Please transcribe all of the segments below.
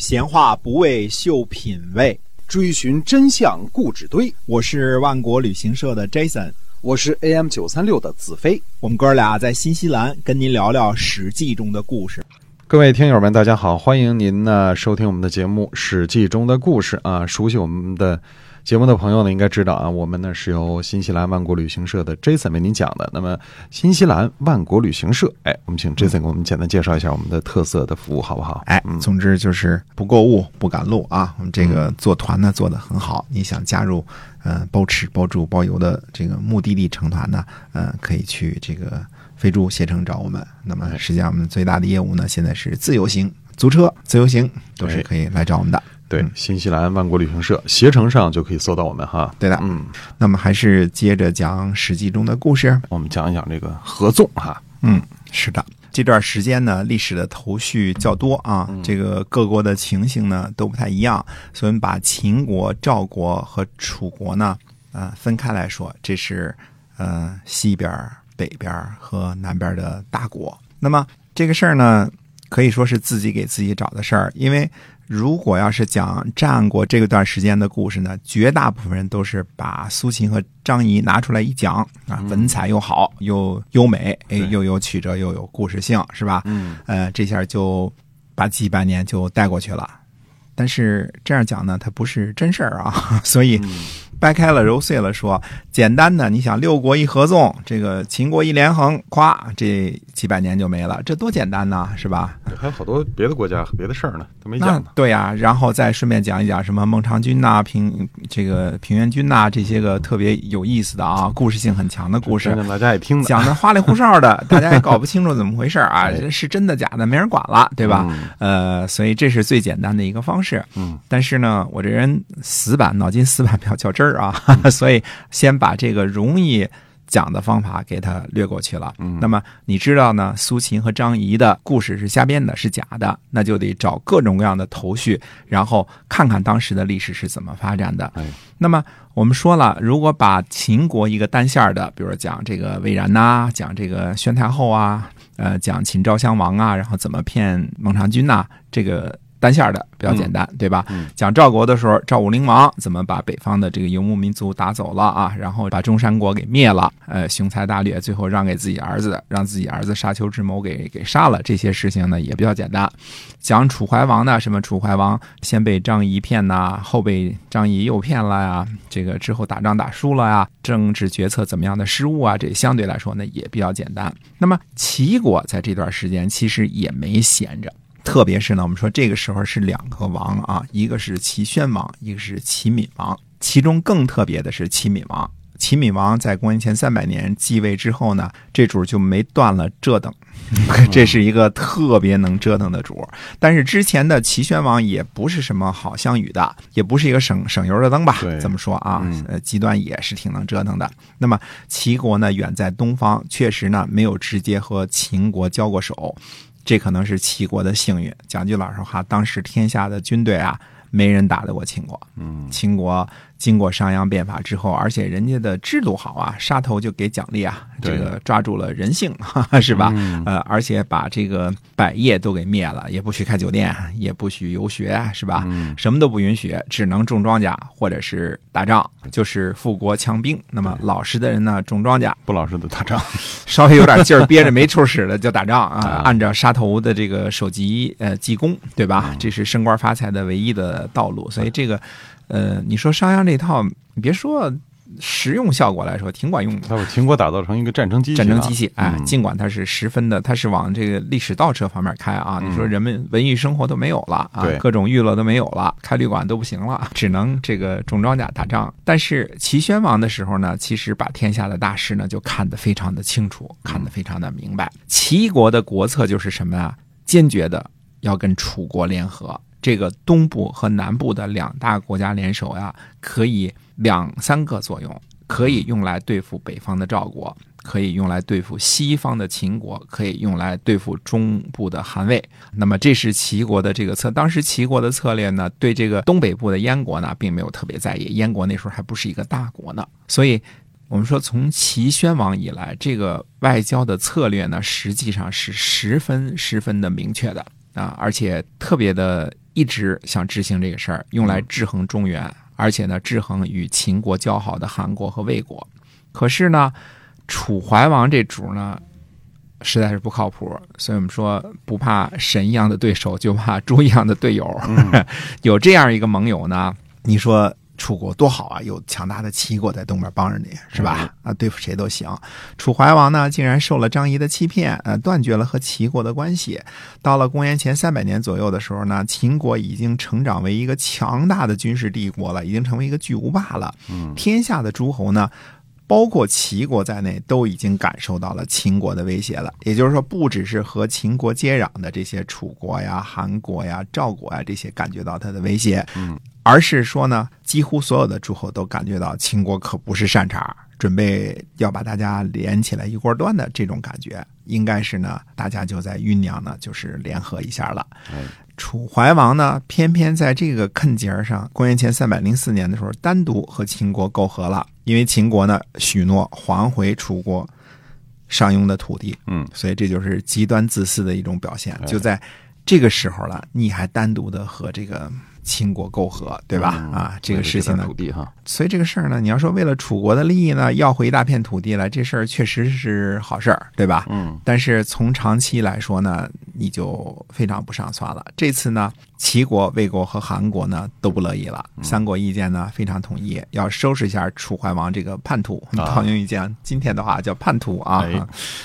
闲话不为秀品味，追寻真相故纸堆。我是万国旅行社的 Jason，我是 AM 九三六的子飞。我们哥俩在新西兰跟您聊聊《史记》中的故事。各位听友们，大家好，欢迎您呢收听我们的节目《史记》中的故事啊。熟悉我们的节目的朋友呢，应该知道啊，我们呢是由新西兰万国旅行社的 Jason 为您讲的。那么，新西兰万国旅行社，哎，我们请 Jason 给我们简单介绍一下我们的特色的服务，好不好？哎，总之就是不购物不赶路啊。我们这个做团呢做得很好，你想加入呃包吃包住包邮的这个目的地成团呢，呃，可以去这个飞猪携程找我们。那么实际上我们最大的业务呢，现在是自由行、租车、自由行都是可以来找我们的。对，新西兰万国旅行社携程上就可以搜到我们哈。对的，嗯，那么还是接着讲《史记》中的故事。我们讲一讲这个合纵哈。嗯，是的，这段时间呢，历史的头绪较多啊，这个各国的情形呢都不太一样，所以我们把秦国、赵国和楚国呢，呃，分开来说，这是呃西边、北边和南边的大国。那么这个事儿呢，可以说是自己给自己找的事儿，因为。如果要是讲战国这个段时间的故事呢，绝大部分人都是把苏秦和张仪拿出来一讲啊，文采又好，又优美，哎，又有曲折，又有故事性，是吧？嗯，呃，这下就把几百年就带过去了。但是这样讲呢，它不是真事儿啊，所以掰开了揉碎了说，简单的，你想六国一合纵，这个秦国一连横，咵，这几百年就没了，这多简单呐，是吧？还有好多别的国家别的事儿呢，都没讲呢。对呀、然后再顺便讲一讲什么孟尝君呐、平这个平原君呐、这些个特别有意思的啊，故事性很强的故事大家也听的。讲的花里胡哨的，大家也搞不清楚怎么回事啊，是真的假的，没人管了，对吧？呃，所以这是最简单的一个方式。嗯，但是呢，我这人死板，脑筋死板比较较真儿啊，所以先把这个容易讲的方法给它略过去了。嗯那么你知道呢，苏秦和张仪的故事是瞎编的，是假的，那就得找各种各样的头绪，然后看看当时的历史是怎么发展的。哎那么我们说了，如果把秦国一个单线儿的，比如说讲这个魏然呐、讲这个宣太后啊，呃，讲秦昭襄王啊，然后怎么骗孟尝君呐、这个单线的比较简单，对吧？嗯讲赵国的时候，赵武灵王怎么把北方的这个游牧民族打走了啊，然后把中山国给灭了，呃，雄才大略，最后让给自己儿子，让自己儿子杀丘之谋给给杀了，这些事情呢也比较简单。讲楚怀王呢，什么楚怀王先被张仪骗呐，后被张仪诱骗了呀，这个之后打仗打输了呀，政治决策怎么样的失误啊，这相对来说呢也比较简单。那么齐国在这段时间其实也没闲着。特别是呢，我们说这个时候是两个王啊，一个是齐宣王，一个是齐闵王。其中更特别的是齐闵王。齐闵王在公元前三百年继位之后呢，这主就没断了折腾，这是一个特别能折腾的主。但是之前的齐宣王也不是什么好项羽的，也不是一个省省油的灯吧对？这么说啊嗯，呃，极端也是挺能折腾的。那么齐国呢，远在东方，确实呢没有直接和秦国交过手，这可能是齐国的幸运。讲句老实话，当时天下的军队啊，没人打得过秦国。嗯，秦国经过商鞅变法之后，而且人家的制度好啊，杀头就给奖励啊，这个抓住了人性，哈 哈是吧？嗯呃，而且把这个百业都给灭了，也不许开酒店，也不许游学，是吧？嗯什么都不允许，只能种庄稼或者是打仗，就是富国强兵。那么老实的人呢，种庄稼，不老实的打仗。稍微有点劲儿，憋着没处使的就打仗啊 啊，按照杀头的这个首级呃记功，对吧？这是升官发财的唯一的道路。所以这个，呃，你说商鞅这套，你别说实用效果来说，挺管用的。他把秦国打造成一个战争机器了，战争机器，哎，嗯尽管它是十分的，它是往这个历史倒车方面开啊。你说人们文艺生活都没有了啊，各种娱乐都没有了，开旅馆都不行了，只能这个种庄稼打仗。但是齐宣王的时候呢，其实把天下的大事呢就看得非常的清楚，看得非常的明白。齐国的国策就是什么啊？坚决的要跟楚国联合。这个东部和南部的两大国家联手呀，可以两三个作用，可以用来对付北方的赵国，可以用来对付西方的秦国，可以用来对付中部的韩魏。那么这是齐国的这个策。当时齐国的策略呢，对这个东北部的燕国呢，并没有特别在意。燕国那时候还不是一个大国呢，所以我们说从齐宣王以来，这个外交的策略呢，实际上是十分十分的明确的啊，而且特别的一直想执行这个事儿，用来制衡中原，而且呢，制衡与秦国交好的韩国和魏国。可是呢，楚怀王这主呢，实在是不靠谱。所以我们说，不怕神一样的对手，就怕猪一样的队友。有这样一个盟友呢，你说楚国多好啊，有强大的齐国在东边帮着你，是吧？啊，对付谁都行。楚怀王呢，竟然受了张仪的欺骗，呃，断绝了和齐国的关系。到了公元前三百年左右的时候呢，秦国已经成长为一个强大的军事帝国了，已经成为一个巨无霸了。嗯，天下的诸侯呢，包括齐国在内，都已经感受到了秦国的威胁了。也就是说，不只是和秦国接壤的这些楚国呀、韩国呀、赵国呀这些感觉到它的威胁，嗯，而是说呢，几乎所有的诸侯都感觉到秦国可不是善茬，准备要把大家连起来一锅端的这种感觉，应该是呢，大家就在酝酿呢，就是联合一下了。哎楚怀王呢，偏偏在这个坎节儿上，公元前三百零四年的时候，单独和秦国媾和了，因为秦国呢许诺还回楚国上庸的土地，嗯，所以这就是极端自私的一种表现。哎就在这个时候了，你还单独的和这个秦国媾和，对吧？嗯啊，这个事情呢土，地哈，所以这个事儿呢，你要说为了楚国的利益呢，要回一大片土地来，这事儿确实是好事儿，对吧？嗯但是从长期来说呢，你就非常不上算了。这次呢，齐国、魏国和韩国呢都不乐意了，三国意见呢非常统一，要收拾一下楚怀王这个叛徒。啊 套用一件今天的话叫叛徒啊。哎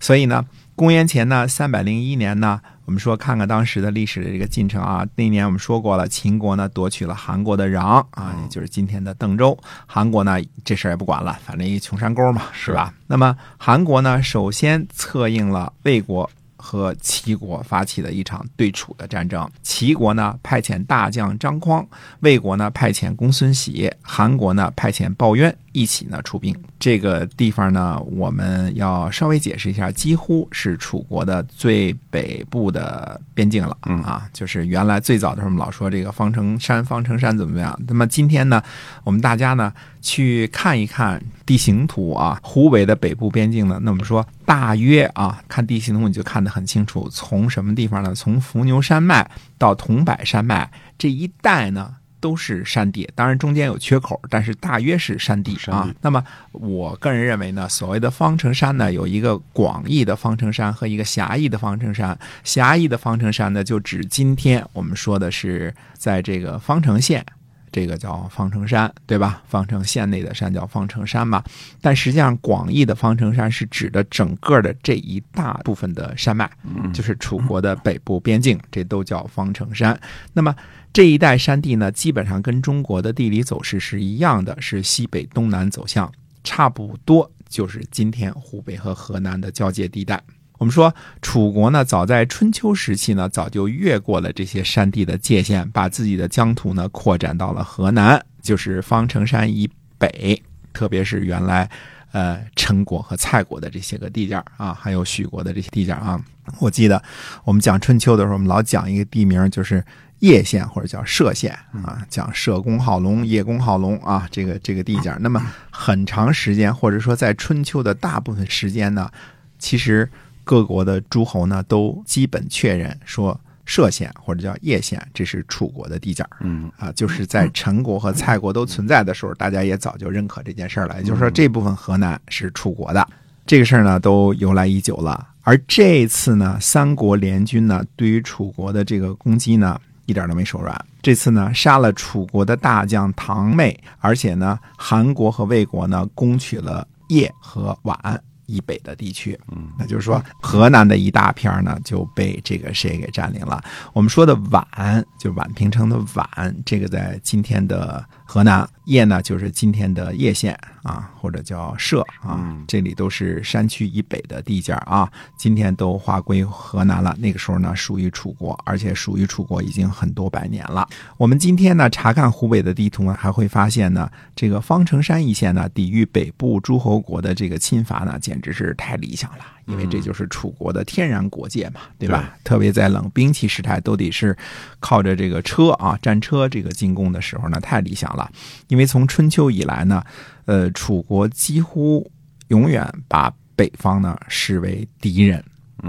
所以呢，公元前呢三百零一年呢，我们说看看当时的历史的这个进程啊。那年我们说过了，秦国呢夺取了韩国的壤啊，也就是今天的邓州。韩国呢这事儿也不管了，反正一穷山沟嘛，是吧？那么韩国呢，首先策应了魏国。和齐国发起的一场对楚的战争。齐国呢派遣大将张匡，魏国呢派遣公孙喜，韩国呢派遣鲍渊一起呢出兵。这个地方呢，我们要稍微解释一下，几乎是楚国的最北部的边境了。嗯啊，就是原来最早的时候，我们老说这个方城山，方城山怎么样？那么今天呢，我们大家呢去看一看地形图啊，湖北的北部边境呢，那我们说大约啊，看地形图你就看得很清楚，从什么地方呢？从伏牛山脉到桐柏山脉这一带呢。都是山地，当然中间有缺口，但是大约是山地啊。那么我个人认为呢，所谓的方城山呢，有一个广义的方城山和一个狭义的方城山。狭义的方城山呢，就指今天我们说的是在这个方城县。这个叫方城山，对吧？方城县内的山叫方城山嘛。但实际上，广义的方城山是指的整个的这一大部分的山脉，就是楚国的北部边境，这都叫方城山。那么这一带山地呢，基本上跟中国的地理走势是一样的，是西北东南走向，差不多就是今天湖北和河南的交界地带。我们说，楚国呢，早在春秋时期呢，早就越过了这些山地的界限，把自己的疆土呢扩展到了河南，就是方城山以北，特别是原来呃陈国和蔡国的这些个地界儿啊，还有许国的这些地界儿啊。我记得我们讲春秋的时候，我们老讲一个地名，就是叶县或者叫歙县啊，讲歙公好龙、叶公好龙啊，这个这个地界儿。那么很长时间，或者说在春秋的大部分时间呢，其实各国的诸侯呢都基本确认说。歙县或者叫叶县，这是楚国的地界儿嗯啊，就是在陈国和蔡国都存在的时候，大家也早就认可这件事儿了。也就是说，这部分河南是楚国的，这个事儿呢都由来已久了。而这次呢，三国联军呢对于楚国的这个攻击呢，一点都没手软。这次呢，杀了楚国的大将唐妹，而且呢，韩国和魏国呢攻取了邺和宛。以北的地区，嗯，那就是说，河南的一大片呢就被这个谁给占领了。我们说的宛，就宛平城的宛，这个在今天的河南；叶呢，就是今天的叶县啊，或者叫社啊嗯，这里都是山区以北的地界儿啊。今天都划归河南了。那个时候呢，属于楚国，而且属于楚国已经很多百年了。我们今天呢，查看湖北的地图呢，还会发现呢，这个方城山一线呢，抵御北部诸侯国的这个侵伐呢，简直是太理想了。因为这就是楚国的天然国界嘛，对吧？特别在冷兵器时代，都得是靠着这个车啊，战车这个进攻的时候呢，太理想了。因为从春秋以来呢，呃，楚国几乎永远把北方呢视为敌人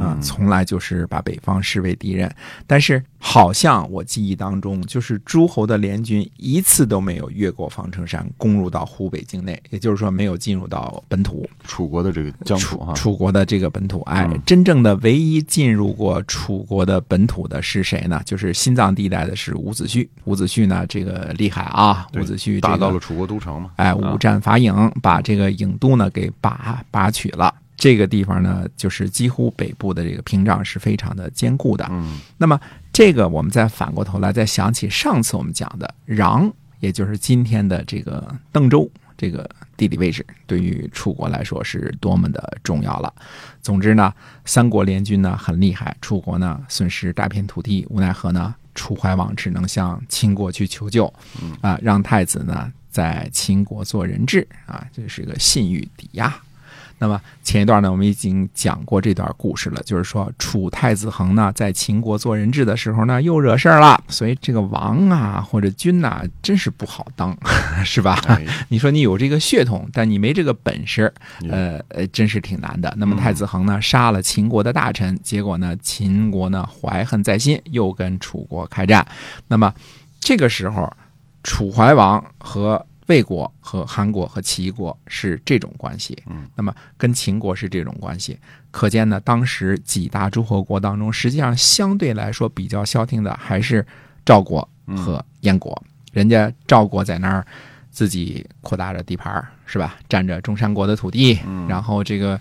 啊，从来就是把北方视为敌人。但是好像我记忆当中，就是诸侯的联军一次都没有越过防城山，攻入到湖北境内，也就是说没有进入到本土。楚国的这个疆土哈，楚国的这个本土，哎，嗯真正的唯一进入过楚国的本土的是谁呢？就是心脏地带的是伍子胥。伍子胥呢，这个厉害啊！伍子胥、这个、打到了楚国都城嘛。哎，啊五战伐郢，把这个郢都呢给拔拔取了。这个地方呢，就是几乎北部的这个屏障是非常的坚固的。嗯那么这个我们再反过头来再想起上次我们讲的壤，也就是今天的这个邓州这个地理位置，对于楚国来说是多么的重要了。总之呢，三国联军呢很厉害，楚国呢损失大片土地，无奈何呢，楚怀王只能向秦国去求救，啊，让太子呢在秦国做人质啊，这是个信誉抵押。那么前一段呢，我们已经讲过这段故事了，就是说楚太子恒呢在秦国做人质的时候呢，又惹事儿了，所以这个王啊或者君呐、真是不好当，是吧？哎你说你有这个血统，但你没这个本事，嗯呃呃，真是挺难的。那么太子恒呢，杀了秦国的大臣，结果呢，秦国呢怀恨在心，又跟楚国开战。那么这个时候，楚怀王和魏国和韩国和齐国是这种关系，嗯，那么跟秦国是这种关系，可见呢，当时几大诸侯国当中，实际上相对来说比较消停的还是赵国和燕国。人家赵国在那儿自己扩大着地盘儿，是吧？占着中山国的土地，然后这个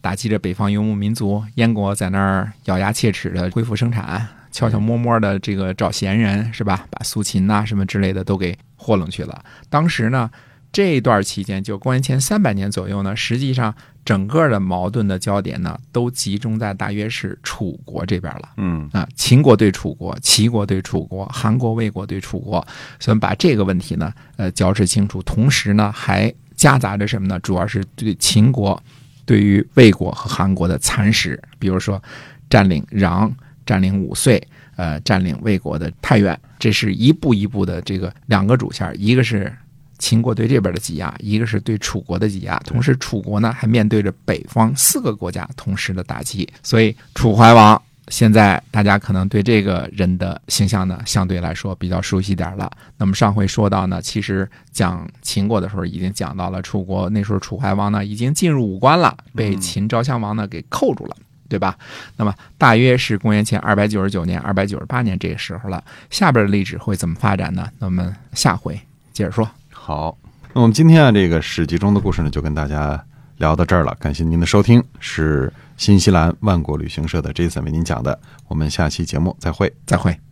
打击着北方游牧民族。燕国在那儿咬牙切齿的恢复生产，悄悄摸摸的这个找闲人，是吧？把苏秦呐、什么之类的都给豁楞去了。当时呢，这段期间，就公元前三百年左右呢，实际上整个的矛盾的焦点呢，都集中在大约是楚国这边了。嗯啊，秦国对楚国，齐国对楚国，韩国、魏国对楚国，所以把这个问题呢，呃，交织清楚。同时呢，还夹杂着什么呢？主要是对秦国对于魏国和韩国的蚕食，比如说占领穰、占领五岁，呃，占领魏国的太原，这是一步一步的这个两个主线，一个是。秦国对这边的挤压，一个是对楚国的挤压，同时楚国呢还面对着北方四个国家同时的打击，所以楚怀王现在大家可能对这个人的形象呢，相对来说比较熟悉点了。那么上回说到呢，其实讲秦国的时候已经讲到了楚国，那时候楚怀王呢已经进入五关了，被秦昭襄王呢给扣住了。对吧？那么大约是公元前二百九十九年、二百九十八年这个时候了。下边的历史会怎么发展呢？那我们下回接着说。好，那我们今天啊，这个史记中的故事呢，就跟大家聊到这儿了。感谢您的收听，是新西兰万国旅行社的 Jason 为您讲的。我们下期节目再会。再会。